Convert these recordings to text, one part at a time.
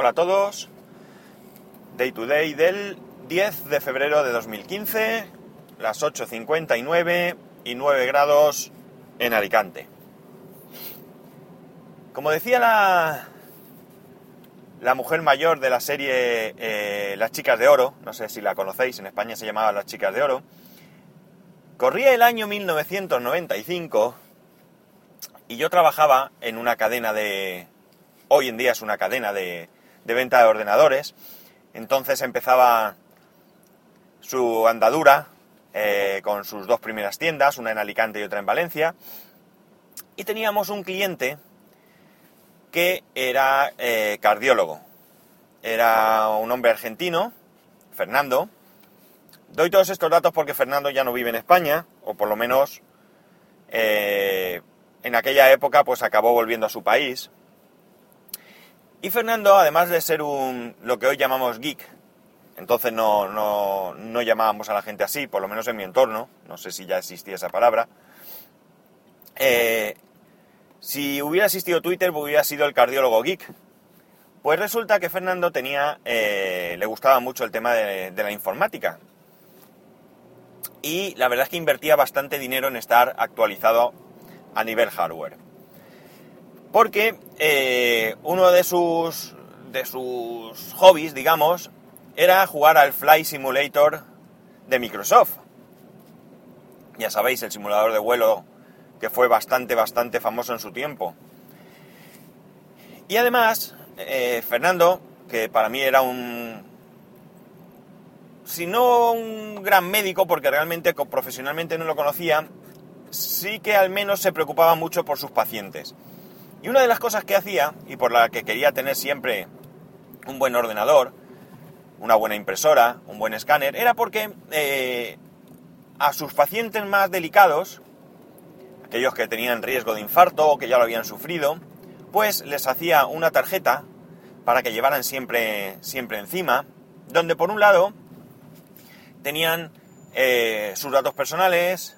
hola a todos. Day to day del 10 de febrero de 2015, las 8.59 y 9 grados en Alicante. Como decía la, la mujer mayor de la serie eh, Las Chicas de Oro, no sé si la conocéis, en España se llamaba Las Chicas de Oro, corría el año 1995 y yo trabajaba en una cadena de... Hoy en día es una cadena de, de venta de ordenadores. Entonces empezaba su andadura eh, con sus dos primeras tiendas, una en Alicante y otra en Valencia. Y teníamos un cliente que era eh, cardiólogo. Era un hombre argentino, Fernando. Doy todos estos datos porque Fernando ya no vive en España, o por lo menos eh, en aquella época pues acabó volviendo a su país. Y Fernando, además de ser un lo que hoy llamamos geek, entonces no, no, no, llamábamos a la gente así, por lo menos en mi entorno, no sé si ya existía esa palabra. Eh, si hubiera existido Twitter, hubiera sido el cardiólogo geek. Pues resulta que Fernando tenía, eh, le gustaba mucho el tema de, de la informática. Y la verdad es que invertía bastante dinero en estar actualizado a nivel hardware. Porque eh, uno de sus, de sus hobbies, digamos, era jugar al Fly Simulator de Microsoft. Ya sabéis, el simulador de vuelo que fue bastante, bastante famoso en su tiempo. Y además, eh, Fernando, que para mí era un... Si no un gran médico, porque realmente profesionalmente no lo conocía, sí que al menos se preocupaba mucho por sus pacientes. Y una de las cosas que hacía, y por la que quería tener siempre un buen ordenador, una buena impresora, un buen escáner, era porque eh, a sus pacientes más delicados, aquellos que tenían riesgo de infarto o que ya lo habían sufrido, pues les hacía una tarjeta para que llevaran siempre, siempre encima, donde por un lado tenían eh, sus datos personales,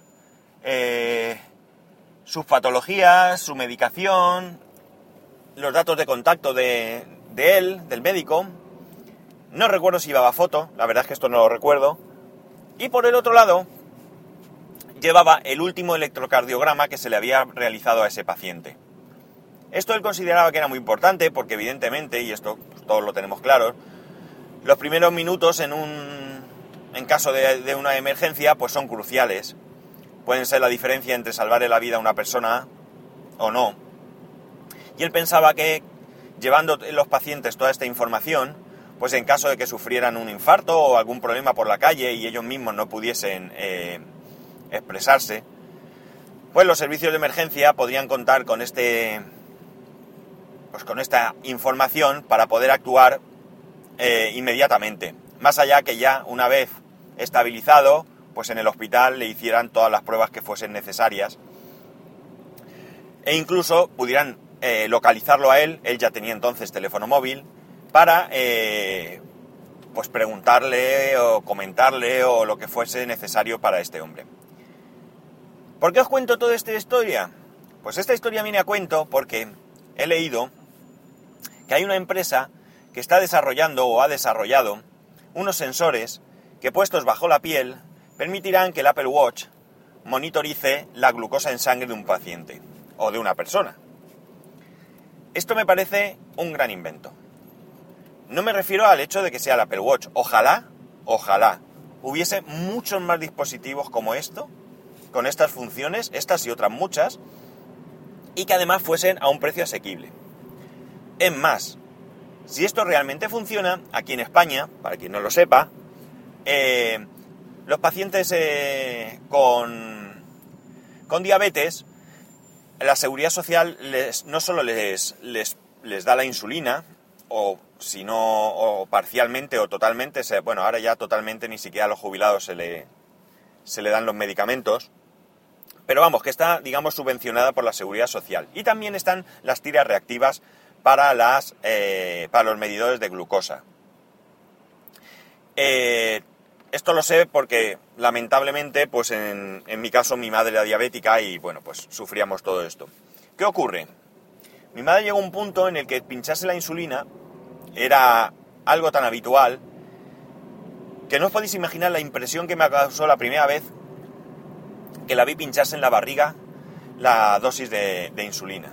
eh, sus patologías, su medicación, los datos de contacto de, de él, del médico. No recuerdo si llevaba foto, la verdad es que esto no lo recuerdo. Y por el otro lado, llevaba el último electrocardiograma que se le había realizado a ese paciente. Esto él consideraba que era muy importante porque evidentemente, y esto todos lo tenemos claro, los primeros minutos en un en caso de, de una emergencia pues son cruciales pueden ser la diferencia entre salvarle la vida a una persona o no. Y él pensaba que llevando los pacientes toda esta información, pues en caso de que sufrieran un infarto o algún problema por la calle y ellos mismos no pudiesen eh, expresarse, pues los servicios de emergencia podrían contar con este pues con esta información para poder actuar eh, inmediatamente. Más allá que ya una vez estabilizado, pues en el hospital le hicieran todas las pruebas que fuesen necesarias e incluso pudieran eh, localizarlo a él, él ya tenía entonces teléfono móvil, para eh, pues preguntarle o comentarle o lo que fuese necesario para este hombre. ¿Por qué os cuento toda esta historia? Pues esta historia viene a cuento porque he leído que hay una empresa que está desarrollando o ha desarrollado unos sensores que puestos bajo la piel permitirán que el Apple Watch monitorice la glucosa en sangre de un paciente o de una persona. Esto me parece un gran invento. No me refiero al hecho de que sea el Apple Watch. Ojalá, ojalá, hubiese muchos más dispositivos como esto, con estas funciones, estas y otras muchas, y que además fuesen a un precio asequible. Es más, si esto realmente funciona, aquí en España, para quien no lo sepa, eh, los pacientes eh, con, con diabetes, la seguridad social les, no solo les, les, les, da la insulina, o si no, parcialmente o totalmente, bueno, ahora ya totalmente ni siquiera a los jubilados se le, se le dan los medicamentos, pero vamos, que está, digamos, subvencionada por la seguridad social. Y también están las tiras reactivas para, las, eh, para los medidores de glucosa. Eh, esto lo sé porque lamentablemente, pues en, mi caso mi madre era diabética y bueno, pues sufríamos todo esto. ¿Qué ocurre? Mi madre llegó a un punto en el que pincharse la insulina era algo tan habitual que no os podéis imaginar la impresión que me causó la primera vez que la vi pincharse en la barriga la dosis de, de insulina.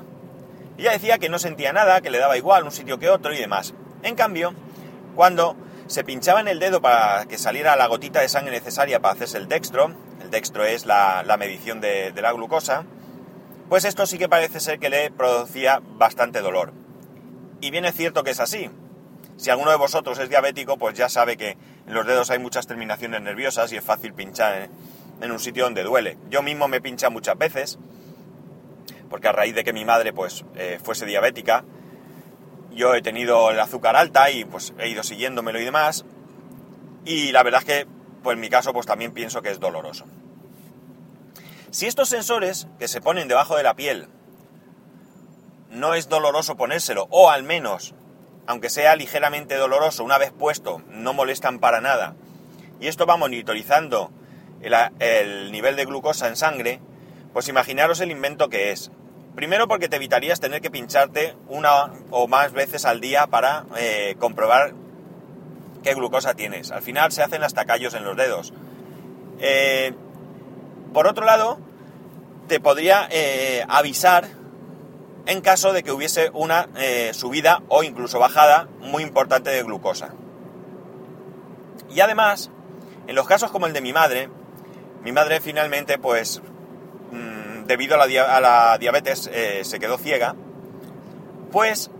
Ella decía que no sentía nada, que le daba igual un sitio que otro y demás. En cambio, cuando se pinchaba en el dedo para que saliera la gotita de sangre necesaria para hacerse el dextro, el dextro es la, medición de, la glucosa, pues esto sí que parece ser que le producía bastante dolor. Y bien es cierto que es así. Si alguno de vosotros es diabético, pues ya sabe que en los dedos hay muchas terminaciones nerviosas y es fácil pinchar en, un sitio donde duele. Yo mismo me pincha muchas veces, porque a raíz de que mi madre pues eh, fuese diabética, yo he tenido el azúcar alta y pues he ido siguiéndomelo y demás. Y la verdad es que, pues en mi caso, pues también pienso que es doloroso. Si estos sensores que se ponen debajo de la piel no es doloroso ponérselo, o al menos, aunque sea ligeramente doloroso, una vez puesto, no molestan para nada, y esto va monitorizando el, el nivel de glucosa en sangre, pues imaginaros el invento que es. Primero porque te evitarías tener que pincharte una o más veces al día para eh, comprobar qué glucosa tienes. Al final se hacen hasta callos en los dedos. Eh, por otro lado, te podría eh, avisar en caso de que hubiese una subida o incluso bajada muy importante de glucosa. Y además, en los casos como el de mi madre, mi madre finalmente pues debido a la, diabetes eh, se quedó ciega, pues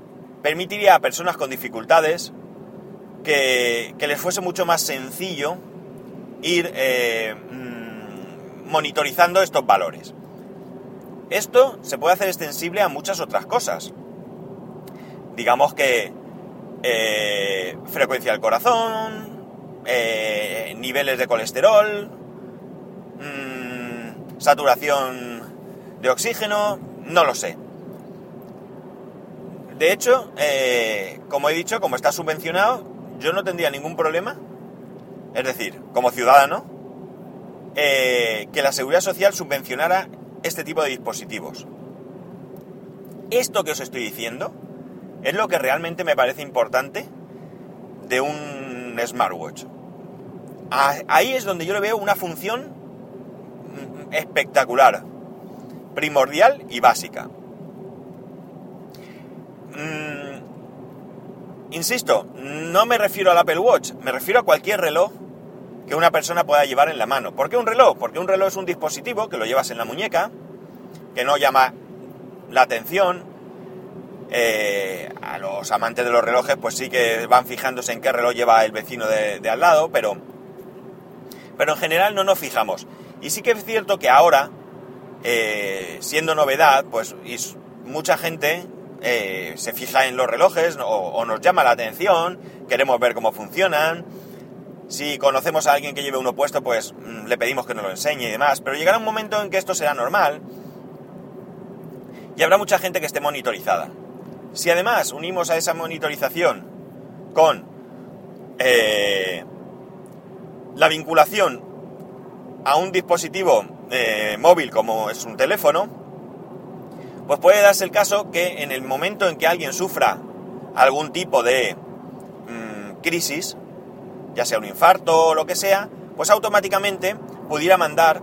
permitiría a personas con dificultades que, les fuese mucho más sencillo ir eh, mm, monitorizando estos valores. Esto se puede hacer extensible a muchas otras cosas. Digamos que eh, frecuencia del corazón, niveles de colesterol, mm, saturación de oxígeno, no lo sé. De hecho, eh, como he dicho, como está subvencionado, yo no tendría ningún problema, es decir, como ciudadano, eh, que la seguridad social subvencionara este tipo de dispositivos. Esto que os estoy diciendo es lo que realmente me parece importante de un smartwatch. Ahí es donde yo le veo una función mm, espectacular primordial y básica. Mm, insisto, no me refiero al Apple Watch, me refiero a cualquier reloj que una persona pueda llevar en la mano. ¿Por qué un reloj? Porque un reloj es un dispositivo que lo llevas en la muñeca, que no llama la atención. Eh, a los amantes de los relojes, pues sí que van fijándose en qué reloj lleva el vecino de, de al lado, pero, pero en general no nos fijamos. Y sí que es cierto que ahora eh, siendo novedad, pues mucha gente eh, se fija en los relojes o, nos llama la atención, queremos ver cómo funcionan. Si conocemos a alguien que lleve uno puesto, pues mm, le pedimos que nos lo enseñe y demás. Pero llegará un momento en que esto será normal y habrá mucha gente que esté monitorizada. Si además unimos a esa monitorización con eh, la vinculación a un dispositivo eh, móvil como es un teléfono, pues puede darse el caso que en el momento en que alguien sufra algún tipo de mm, crisis, ya sea un infarto o lo que sea, pues automáticamente pudiera mandar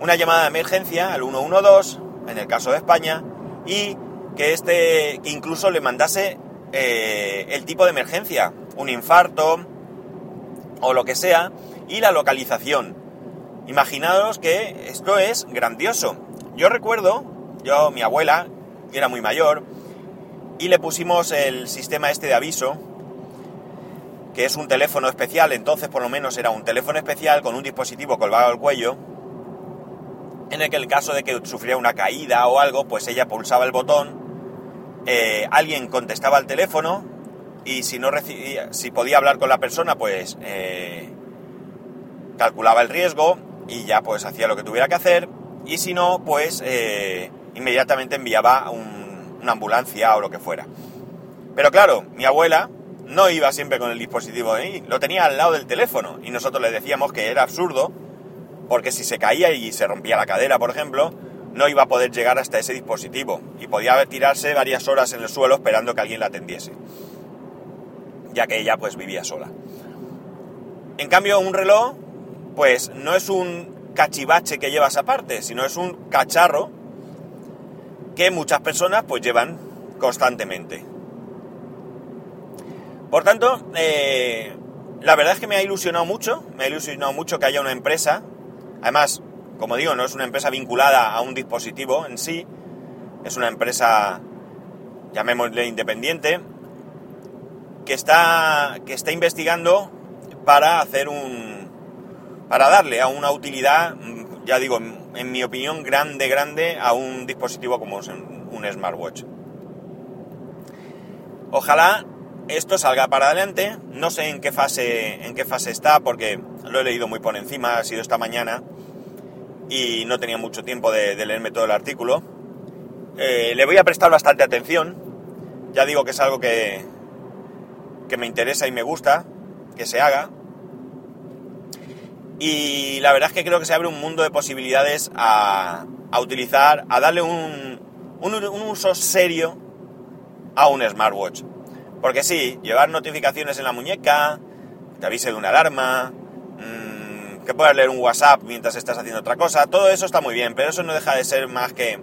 una llamada de emergencia al 112, en el caso de España, y que este que incluso le mandase eh, el tipo de emergencia, un infarto o lo que sea, y la localización. Imaginaos que esto es grandioso. Yo recuerdo, yo, mi abuela, era muy mayor, y le pusimos el sistema este de aviso, que es un teléfono especial, entonces por lo menos era un teléfono especial con un dispositivo colgado al cuello, en el que el caso de que sufriera una caída o algo, pues ella pulsaba el botón, eh, alguien contestaba al teléfono y si no recibía, si podía hablar con la persona, pues eh, calculaba el riesgo y ya pues hacía lo que tuviera que hacer y si no pues eh, inmediatamente enviaba una ambulancia o lo que fuera. Pero claro, mi abuela no iba siempre con el dispositivo ahí, lo tenía al lado del teléfono y nosotros le decíamos que era absurdo porque si se caía y se rompía la cadera, por ejemplo, no iba a poder llegar hasta ese dispositivo y podía tirarse varias horas en el suelo esperando que alguien la atendiese. ya que ella pues vivía sola. En cambio, un reloj, pues no es un cachivache que llevas aparte, sino es un cacharro que muchas personas pues llevan constantemente. Por tanto, eh, la verdad es que me ha ilusionado mucho, me ha ilusionado mucho que haya una empresa, además, como digo, no es una empresa vinculada a un dispositivo en sí, es una empresa, llamémosle independiente, que está, que está investigando para hacer un, para darle a una utilidad, ya digo, en, mi opinión, grande, grande a un dispositivo como un smartwatch. Ojalá esto salga para adelante. No sé en qué fase, en qué fase está, porque lo he leído muy por encima, ha sido esta mañana y no tenía mucho tiempo de, leerme todo el artículo. Eh, le voy a prestar bastante atención. Ya digo que es algo que, que me interesa y me gusta que se haga. Y la verdad es que creo que se abre un mundo de posibilidades a, utilizar, a darle un, un, uso serio a un smartwatch. Porque sí, llevar notificaciones en la muñeca, te avise de una alarma, mmm, que puedas leer un WhatsApp mientras estás haciendo otra cosa, todo eso está muy bien, pero eso no deja de ser más que,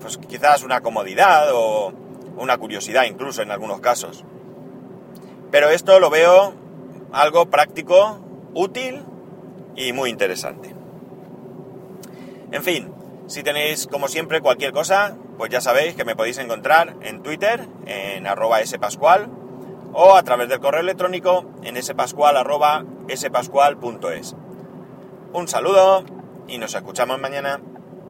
pues quizás una comodidad o una curiosidad incluso en algunos casos. Pero esto lo veo algo práctico, útil y muy interesante. En fin, si tenéis como siempre cualquier cosa, pues ya sabéis que me podéis encontrar en Twitter, en arroba spascual, o a través del correo electrónico en spascual arroba spascual.es. Un saludo y nos escuchamos mañana.